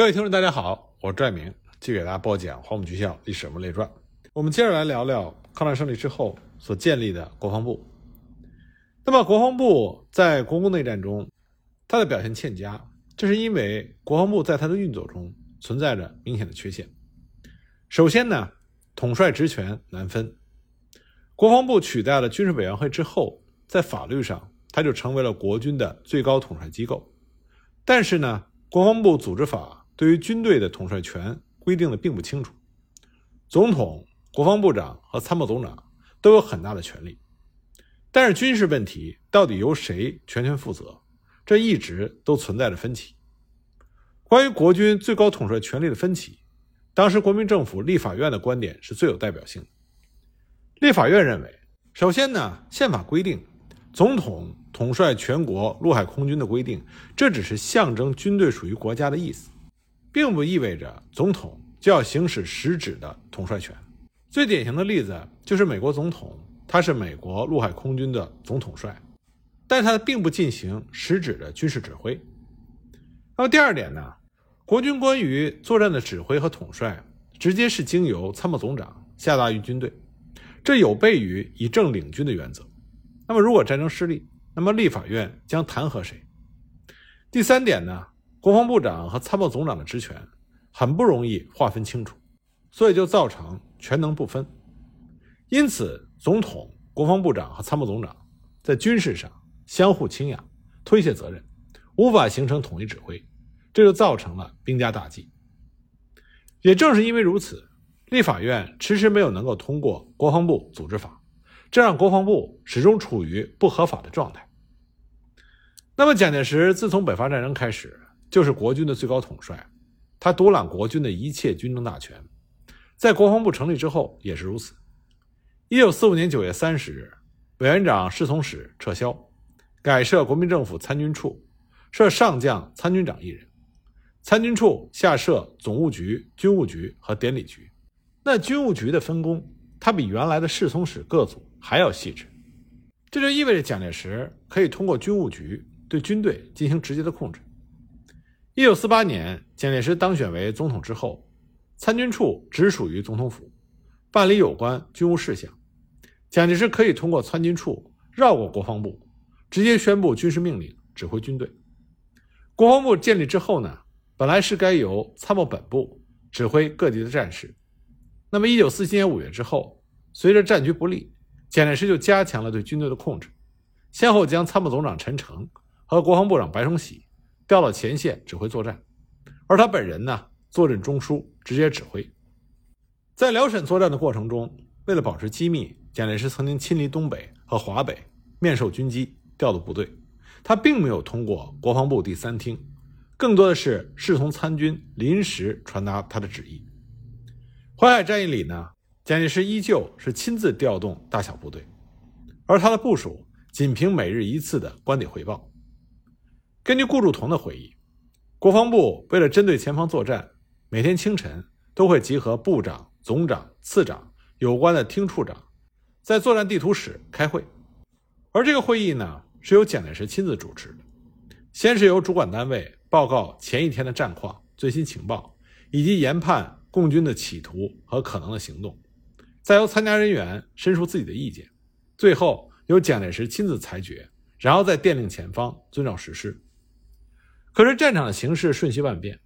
各位听众，大家好，我是拽明，继续给大家播讲《黄埔军校历史人物列传》。我们接着来聊聊抗战胜利之后所建立的国防部。那么，国防部在国共内战中，它的表现欠佳，这是因为国防部在它的运作中存在着明显的缺陷。首先呢，统帅职权难分。国防部取代了军事委员会之后，在法律上，它就成为了国军的最高统帅机构。但是呢，国防部组织法。对于军队的统帅权规定的并不清楚，总统、国防部长和参谋总长都有很大的权利，但是军事问题到底由谁全权负责，这一直都存在着分歧。关于国军最高统帅权力的分歧，当时国民政府立法院的观点是最有代表性的。立法院认为，首先呢，宪法规定总统统帅全国陆海空军的规定，这只是象征军队属于国家的意思。并不意味着总统就要行使实质的统帅权。最典型的例子就是美国总统，他是美国陆海空军的总统帅，但他并不进行实质的军事指挥。那么第二点呢？国军关于作战的指挥和统帅，直接是经由参谋总长下达于军队，这有悖于以政领军的原则。那么如果战争失利，那么立法院将弹劾谁？第三点呢？国防部长和参谋总长的职权很不容易划分清楚，所以就造成权能不分。因此，总统、国防部长和参谋总长在军事上相互倾轧、推卸责任，无法形成统一指挥，这就造成了兵家大忌。也正是因为如此，立法院迟迟没有能够通过国防部组织法，这让国防部始终处于不合法的状态。那么，蒋介石自从北伐战争开始。就是国军的最高统帅，他独揽国军的一切军政大权，在国防部成立之后也是如此。一九四五年九月三十日，委员长侍从室撤销，改设国民政府参军处，设上将参军长一人。参军处下设总务局、军务局和典礼局。那军务局的分工，它比原来的侍从室各组还要细致。这就意味着蒋介石可以通过军务局对军队进行直接的控制。一九四八年，蒋介石当选为总统之后，参军处直属于总统府，办理有关军务事项。蒋介石可以通过参军处绕过国防部，直接宣布军事命令，指挥军队。国防部建立之后呢，本来是该由参谋本部指挥各地的战事。那么，一九四七年五月之后，随着战局不利，蒋介石就加强了对军队的控制，先后将参谋总长陈诚和国防部长白崇禧。调到前线指挥作战，而他本人呢，坐镇中枢，直接指挥。在辽沈作战的过程中，为了保持机密，蒋介石曾经亲临东北和华北，面授军机，调度部队。他并没有通过国防部第三厅，更多的是侍从参军临时传达他的旨意。淮海战役里呢，蒋介石依旧是亲自调动大小部队，而他的部署仅凭每日一次的官邸汇报。根据顾祝同的回忆，国防部为了针对前方作战，每天清晨都会集合部长、总长、次长有关的厅处长，在作战地图室开会。而这个会议呢，是由蒋介石亲自主持的。先是由主管单位报告前一天的战况、最新情报，以及研判共军的企图和可能的行动，再由参加人员申述自己的意见，最后由蒋介石亲自裁决，然后再电令前方遵照实施。可是战场的形势瞬息万变，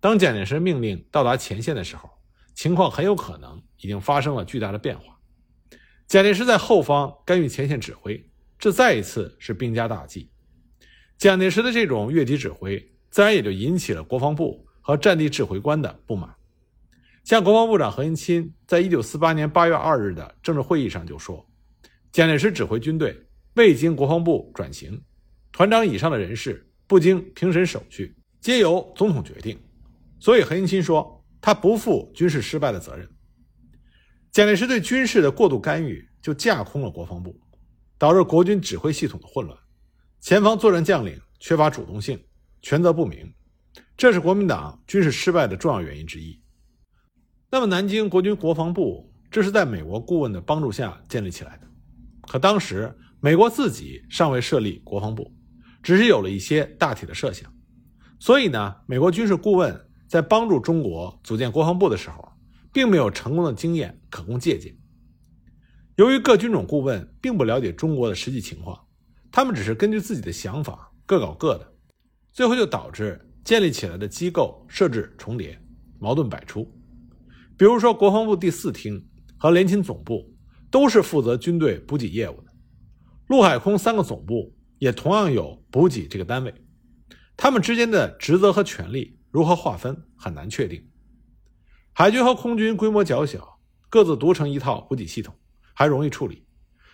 当蒋介石命令到达前线的时候，情况很有可能已经发生了巨大的变化。蒋介石在后方干预前线指挥，这再一次是兵家大忌。蒋介石的这种越级指挥，自然也就引起了国防部和战地指挥官的不满。像国防部长何应钦在一九四八年八月二日的政治会议上就说：“蒋介石指挥军队未经国防部转型，团长以上的人士。”不经评审手续，皆由总统决定，所以何应钦说他不负军事失败的责任。蒋介石对军事的过度干预，就架空了国防部，导致国军指挥系统的混乱，前方作战将领缺乏主动性，权责不明，这是国民党军事失败的重要原因之一。那么，南京国军国防部这是在美国顾问的帮助下建立起来的，可当时美国自己尚未设立国防部。只是有了一些大体的设想，所以呢，美国军事顾问在帮助中国组建国防部的时候，并没有成功的经验可供借鉴。由于各军种顾问并不了解中国的实际情况，他们只是根据自己的想法各搞各的，最后就导致建立起来的机构设置重叠，矛盾百出。比如说，国防部第四厅和联勤总部都是负责军队补给业务的，陆海空三个总部也同样有补给这个单位，他们之间的职责和权力如何划分很难确定。海军和空军规模较小，各自独成一套补给系统。还容易处理，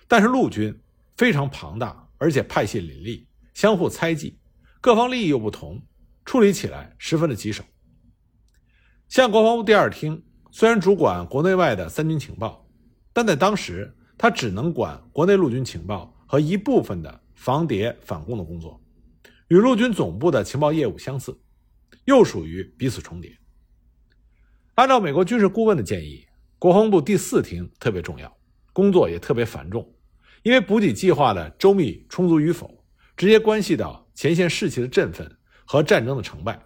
但是陆军非常庞大，而且派系林立，相互猜忌，各方利益又不同，处理起来十分的棘手。像国防部第二厅，虽然主管国内外的三军情报，但在当时，他只能管国内陆军情报和一部分的防谍反共的工作，与陆军总部的情报业务相似，又属于彼此重叠。按照美国军事顾问的建议，国防部第四厅特别重要。工作也特别繁重，因为补给计划的周密充足与否，直接关系到前线士气的振奋和战争的成败。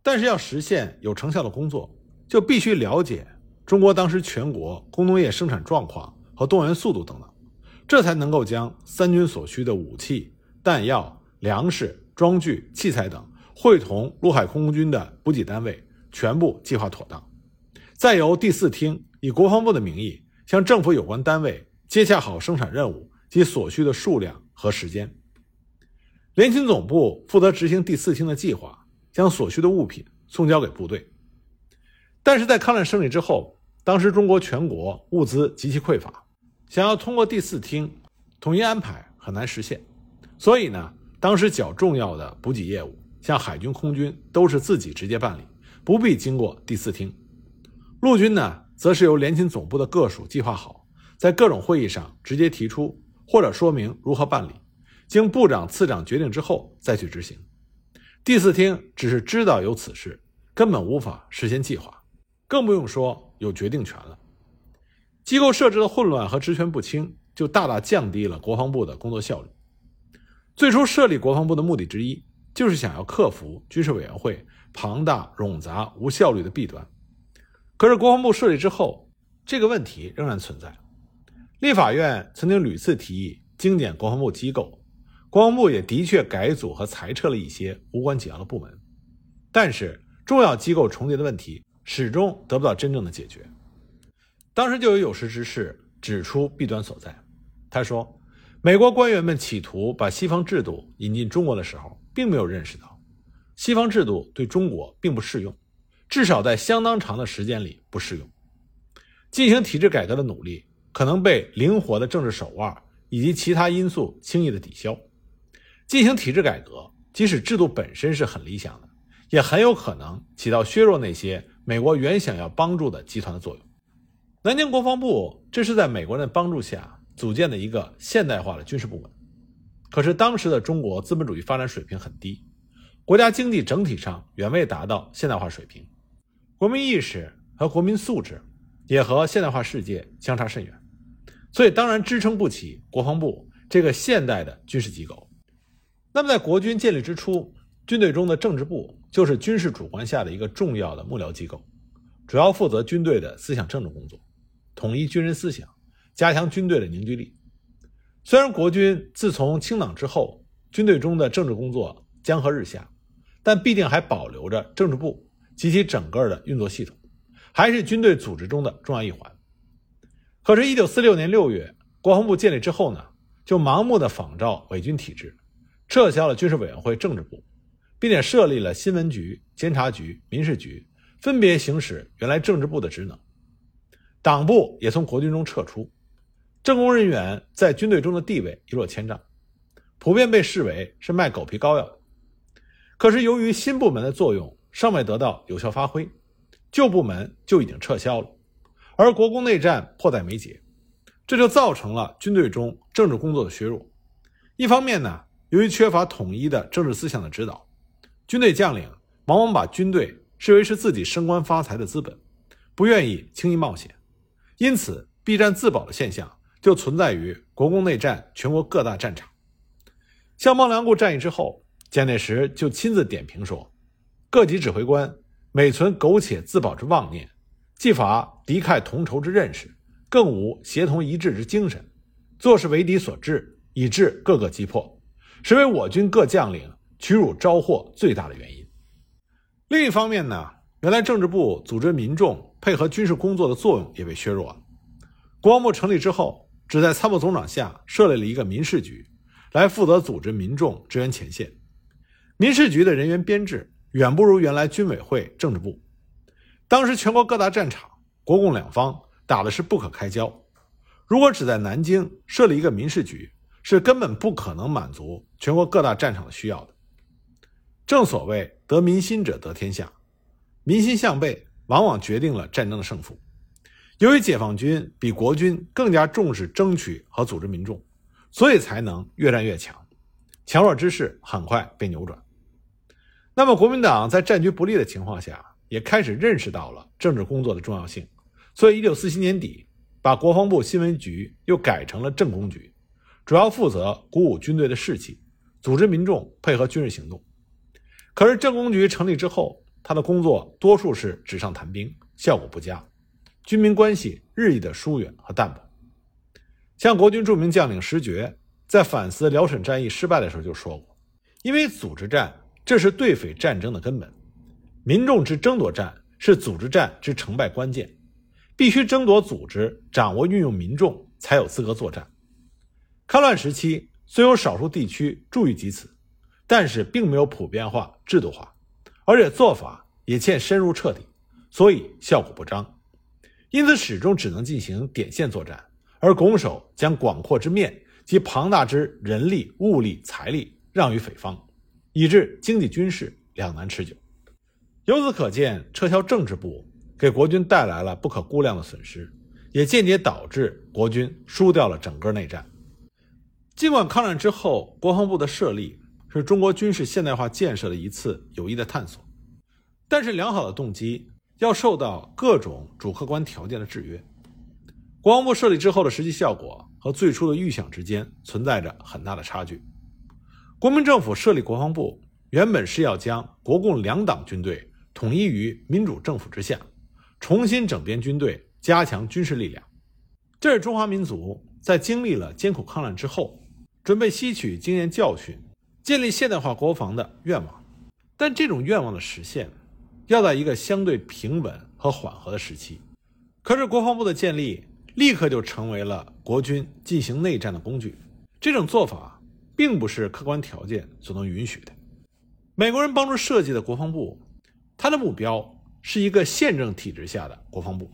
但是要实现有成效的工作，就必须了解中国当时全国工农业生产状况和动员速度等等，这才能够将三军所需的武器、弹药、粮食、装具、器材等会同陆海空军的补给单位全部计划妥当，再由第四厅以国防部的名义。向政府有关单位接洽好生产任务及所需的数量和时间。联勤总部负责执行第四厅的计划，将所需的物品送交给部队。但是在抗战胜利之后，当时中国全国物资极其匮乏，想要通过第四厅统一安排很难实现。所以呢，当时较重要的补给业务，像海军、空军都是自己直接办理，不必经过第四厅。陆军呢？则是由联勤总部的各属计划好，在各种会议上直接提出或者说明如何办理，经部长、次长决定之后再去执行。第四厅只是知道有此事，根本无法实现计划，更不用说有决定权了。机构设置的混乱和职权不清，就大大降低了国防部的工作效率。最初设立国防部的目的之一，就是想要克服军事委员会庞大、冗杂、无效率的弊端。可是国防部设立之后，这个问题仍然存在。立法院曾经屡次提议精简国防部机构，国防部也的确改组和裁撤了一些无关紧要的部门，但是重要机构重叠的问题始终得不到真正的解决。当时就有有识之士指出弊端所在。他说，美国官员们企图把西方制度引进中国的时候，并没有认识到西方制度对中国并不适用。至少在相当长的时间里不适用。进行体制改革的努力可能被灵活的政治手腕以及其他因素轻易的抵消。进行体制改革，即使制度本身是很理想的，也很有可能起到削弱那些美国原想要帮助的集团的作用。南京国防部这是在美国人的帮助下组建的一个现代化的军事部门。可是当时的中国资本主义发展水平很低，国家经济整体上远未达到现代化水平。国民意识和国民素质也和现代化世界相差甚远，所以当然支撑不起国防部这个现代的军事机构。那么，在国军建立之初，军队中的政治部就是军事主官下的一个重要的幕僚机构，主要负责军队的思想政治工作，统一军人思想，加强军队的凝聚力。虽然国军自从清党之后，军队中的政治工作江河日下，但必定还保留着政治部。及其整个的运作系统，还是军队组织中的重要一环。可是，一九四六年六月，国防部建立之后呢，就盲目的仿照伪军体制，撤销了军事委员会政治部，并且设立了新闻局、监察局、民事局，分别行使原来政治部的职能。党部也从国军中撤出，政工人员在军队中的地位一落千丈，普遍被视为是卖狗皮膏药。可是，由于新部门的作用。尚未得到有效发挥，旧部门就已经撤销了，而国共内战迫在眉睫，这就造成了军队中政治工作的削弱。一方面呢，由于缺乏统一的政治思想的指导，军队将领往往把军队视为是自己升官发财的资本，不愿意轻易冒险，因此避战自保的现象就存在于国共内战全国各大战场。像孟良崮战役之后，蒋介石就亲自点评说。各级指挥官每存苟且自保之妄念，既乏敌忾同仇之认识，更无协同一致之精神，做事为敌所致，以致各个击破，实为我军各将领屈辱招祸最大的原因。另一方面呢，原来政治部组织民众配合军事工作的作用也被削弱了。国防部成立之后，只在参谋总长下设立了一个民事局，来负责组织民众支援前线。民事局的人员编制远不如原来军委会政治部。当时全国各大战场，国共两方打的是不可开交。如果只在南京设立一个民事局，是根本不可能满足全国各大战场的需要的。正所谓得民心者得天下，民心向背，往往决定了战争的胜负。由于解放军比国军更加重视争取和组织民众，所以才能越战越强，强弱之势很快被扭转。那么，国民党在战局不利的情况下，也开始认识到了政治工作的重要性，所以，一九四七年底，把国防部新闻局又改成了政工局，主要负责鼓舞军队的士气，组织民众配合军事行动。可是，政工局成立之后，他的工作多数是纸上谈兵，效果不佳，军民关系日益的疏远和淡薄。像国军著名将领石觉在反思辽沈战役失败的时候就说过：“因为组织战，这是对匪战争的根本；民众之争夺战，是组织战之成败关键。必须争夺组织，掌握运用民众，才有资格作战。抗乱时期，虽有少数地区注意及此。”但是并没有普遍化、制度化，而且做法也欠深入彻底，所以效果不彰。因此，始终只能进行点线作战，而拱手将广阔之面及庞大之人力、物力、财力让于匪方，以致经济军事两难持久。由此可见，撤销政治部给国军带来了不可估量的损失，也间接导致国军输掉了整个内战。尽管抗战之后，国防部的设立。是中国军事现代化建设的一次有益的探索，但是良好的动机要受到各种主客观条件的制约。国防部设立之后的实际效果和最初的预想之间存在着很大的差距。国民政府设立国防部，原本是要将国共两党军队统一于民主政府之下，重新整编军队，加强军事力量。这是中华民族在经历了艰苦抗战之后，准备吸取经验教训。建立现代化国防的愿望，但这种愿望的实现，要在一个相对平稳和缓和的时期。可是国防部的建立，立刻就成为了国军进行内战的工具。这种做法，并不是客观条件所能允许的。美国人帮助设计的国防部，它的目标是一个宪政体制下的国防部，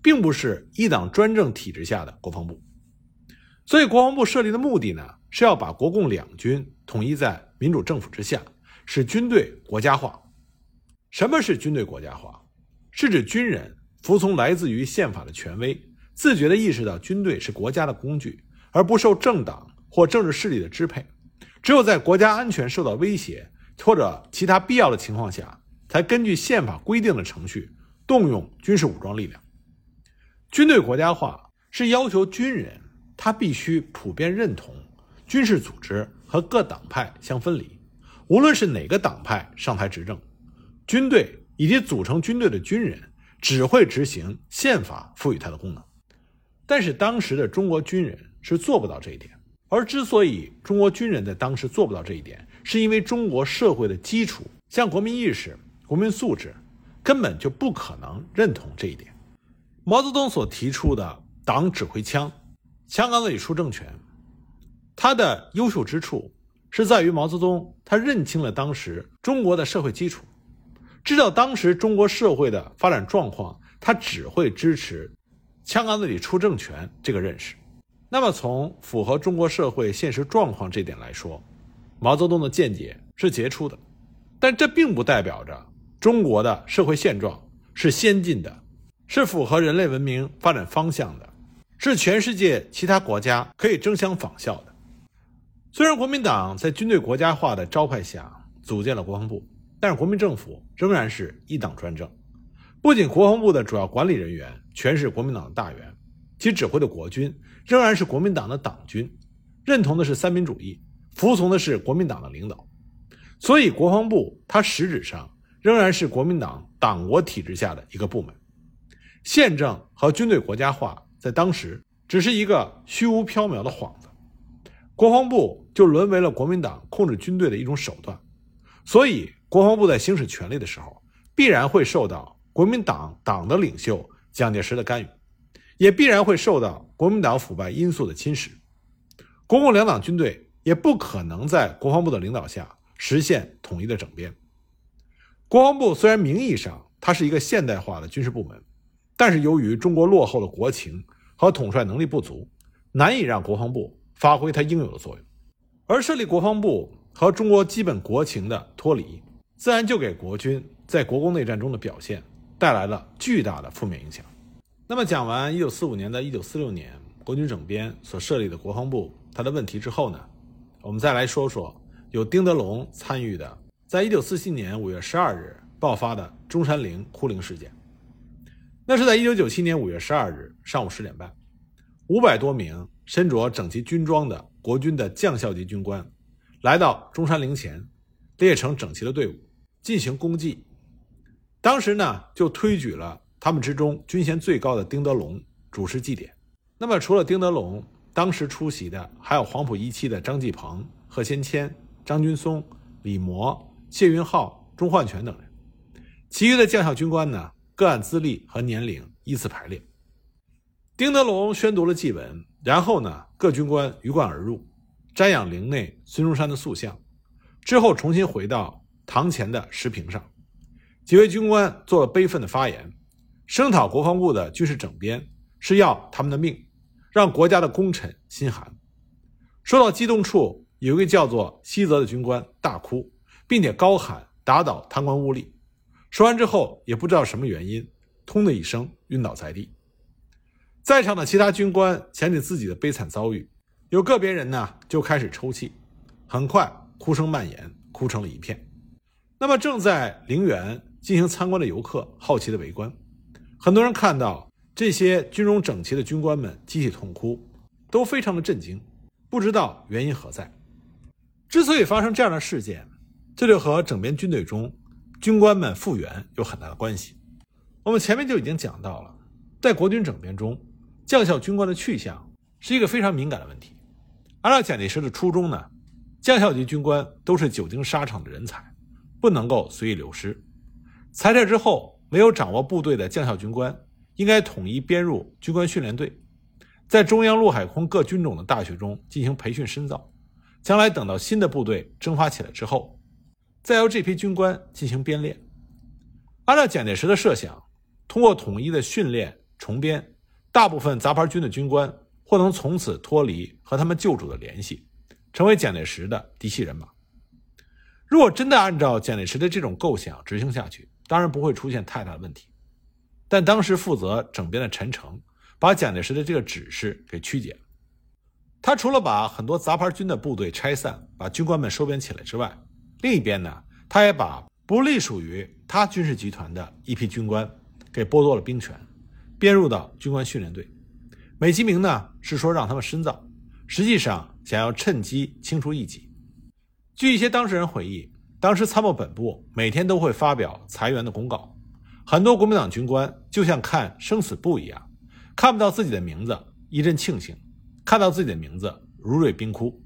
并不是一党专政体制下的国防部。所以，国防部设立的目的呢？是要把国共两军统一在民主政府之下，使军队国家化。什么是军队国家化？是指军人服从来自于宪法的权威，自觉地意识到军队是国家的工具，而不受政党或政治势力的支配。只有在国家安全受到威胁或者其他必要的情况下，才根据宪法规定的程序动用军事武装力量。军队国家化是要求军人他必须普遍认同。军事组织和各党派相分离，无论是哪个党派上台执政，军队以及组成军队的军人只会执行宪法赋予他的功能。但是当时的中国军人是做不到这一点，而之所以中国军人在当时做不到这一点，是因为中国社会的基础，像国民意识、国民素质，根本就不可能认同这一点。毛泽东所提出的“党指挥枪，枪杆子里出政权”。他的优秀之处是在于毛泽东，他认清了当时中国的社会基础，知道当时中国社会的发展状况，他只会支持“枪杆子里出政权”这个认识。那么，从符合中国社会现实状况这点来说，毛泽东的见解是杰出的，但这并不代表着中国的社会现状是先进的，是符合人类文明发展方向的，是全世界其他国家可以争相仿效的。虽然国民党在军队国家化的招牌下组建了国防部，但是国民政府仍然是一党专政。不仅国防部的主要管理人员全是国民党的大员，其指挥的国军仍然是国民党的党军，认同的是三民主义，服从的是国民党的领导。所以，国防部它实质上仍然是国民党党国体制下的一个部门。宪政和军队国家化在当时只是一个虚无缥缈的幌子，国防部就沦为了国民党控制军队的一种手段。所以，国防部在行使权力的时候，必然会受到国民党党的领袖蒋介石的干预，也必然会受到国民党腐败因素的侵蚀。国共两党军队也不可能在国防部的领导下实现统一的整编。国防部虽然名义上它是一个现代化的军事部门。但是由于中国落后的国情和统帅能力不足，难以让国防部发挥它应有的作用，而设立国防部和中国基本国情的脱离，自然就给国军在国共内战中的表现带来了巨大的负面影响。那么讲完1945年到1946年国军整编所设立的国防部它的问题之后呢，我们再来说说有丁德龙参与的，在1947年5月12日爆发的中山陵哭灵事件。那是在一九九七年五月十二日上午十点半，五百多名身着整齐军装的国军的将校级军官，来到中山陵前，列成整齐的队伍进行公祭。当时呢，就推举了他们之中军衔最高的丁德龙主持祭典。那么，除了丁德龙，当时出席的还有黄埔一期的张继鹏、贺先谦、张军松、李模、谢云浩、钟焕全等人。其余的将校军官呢？各按资历和年龄依次排列。丁德龙宣读了祭文，然后呢，各军官鱼贯而入，瞻仰陵内孙中山的塑像，之后重新回到堂前的石屏上。几位军官做了悲愤的发言，声讨国防部的军事整编是要他们的命，让国家的功臣心寒。说到激动处，有一个叫做西泽的军官大哭，并且高喊：“打倒贪官污吏！”说完之后，也不知道什么原因，通的一声晕倒在地。在场的其他军官想起自己的悲惨遭遇，有个别人呢就开始抽泣，很快哭声蔓延，哭成了一片。那么正在陵园进行参观的游客好奇的围观，很多人看到这些军容整齐的军官们集体痛哭，都非常的震惊，不知道原因何在。之所以发生这样的事件，这就和整编军队中。军官们复员有很大的关系。我们前面就已经讲到了，在国军整编中，将校军官的去向是一个非常敏感的问题。按照蒋介石的初衷呢，将校级军官都是久经沙场的人才，不能够随意流失。裁撤之后，没有掌握部队的将校军官，应该统一编入军官训练队，在中央陆海空各军种的大学中进行培训深造。将来等到新的部队征发起来之后。再由这批军官进行编练。按照蒋介石的设想，通过统一的训练重编，大部分杂牌军的军官或能从此脱离和他们旧主的联系，成为蒋介石的嫡系人马。如果真的按照蒋介石的这种构想执行下去，当然不会出现太大的问题。但当时负责整编的陈诚，把蒋介石的这个指示给曲解了。他除了把很多杂牌军的部队拆散，把军官们收编起来之外，另一边呢，他也把不隶属于他军事集团的一批军官给剥夺了兵权，编入到军官训练队。美其名呢是说让他们深造，实际上想要趁机清除异己。据一些当事人回忆，当时参谋本部每天都会发表裁员的公告，很多国民党军官就像看生死簿一样，看不到自己的名字一阵庆幸，看到自己的名字如坠冰窟。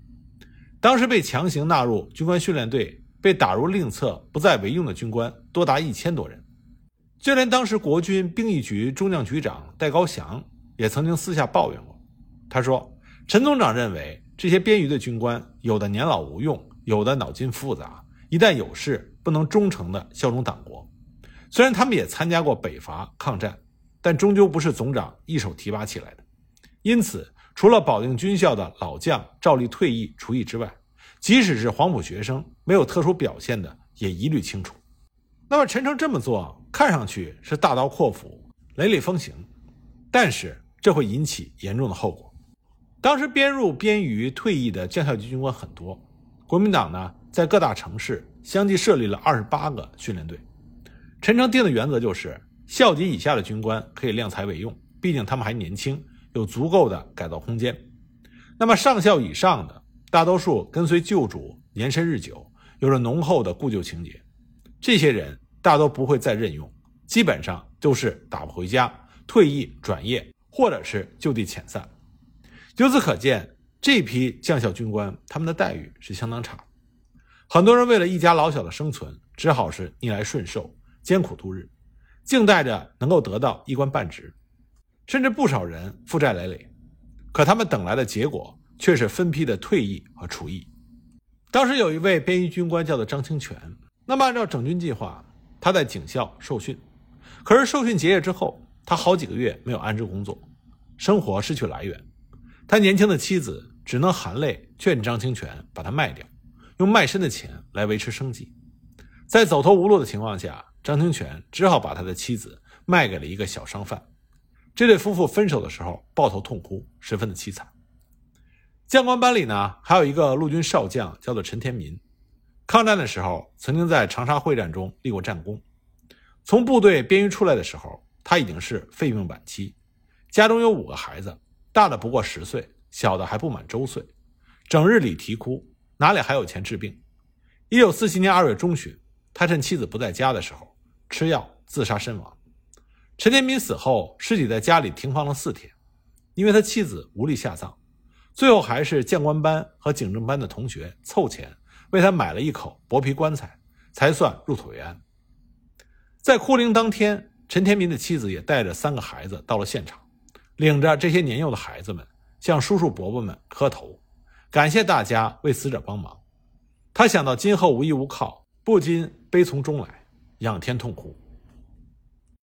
当时被强行纳入军官训练队。被打入另册不再为用的军官多达一千多人，就连当时国军兵役局中将局长戴高祥也曾经私下抱怨过。他说：“陈总长认为这些编余的军官，有的年老无用，有的脑筋复杂，一旦有事不能忠诚地效忠党国。虽然他们也参加过北伐抗战，但终究不是总长一手提拔起来的。因此，除了保定军校的老将照例退役除役之外，即使是黄埔学生，没有特殊表现的也一律清除。那么陈诚这么做，看上去是大刀阔斧、雷厉风行，但是这会引起严重的后果。当时编入编余退役的将校级军官很多，国民党呢在各大城市相继设立了二十八个训练队。陈诚定的原则就是，校级以下的军官可以量才委用，毕竟他们还年轻，有足够的改造空间。那么上校以上的。大多数跟随旧主年深日久，有着浓厚的故旧情结，这些人大多不会再任用，基本上都是打不回家、退役转业，或者是就地遣散。由此可见，这批将校军官他们的待遇是相当差。很多人为了一家老小的生存，只好是逆来顺受、艰苦度日，静待着能够得到一官半职，甚至不少人负债累累。可他们等来的结果却是分批的退役和除役。当时有一位边役军官叫做张清泉，那么按照整军计划，他在警校受训，可是受训结业之后，他好几个月没有安置工作，生活失去来源。他年轻的妻子只能含泪劝张清泉把他卖掉。用卖身的钱来维持生计，在走投无路的情况下，张清泉只好把他的妻子卖给了一个小商贩。这对夫妇分手的时候抱头痛哭，十分的凄惨。将官班里呢，还有一个陆军少将，叫做陈天民。抗战的时候，曾经在长沙会战中立过战功。从部队边役出来的时候，他已经是肺病晚期，家中有五个孩子，大的不过十岁，小的还不满周岁，整日里啼哭。哪里还有钱治病？一九四七年二月中旬，他趁妻子不在家的时候吃药自杀身亡。陈天民死后，尸体在家里停放了四天，因为他妻子无力下葬，最后还是将官班和警政班的同学凑钱为他买了一口薄皮棺材，才算入土为安。在哭灵当天，陈天民的妻子也带着三个孩子到了现场，领着这些年幼的孩子们向叔叔伯伯们磕头。感谢大家为死者帮忙，他想到今后无依无靠，不禁悲从中来，仰天痛哭。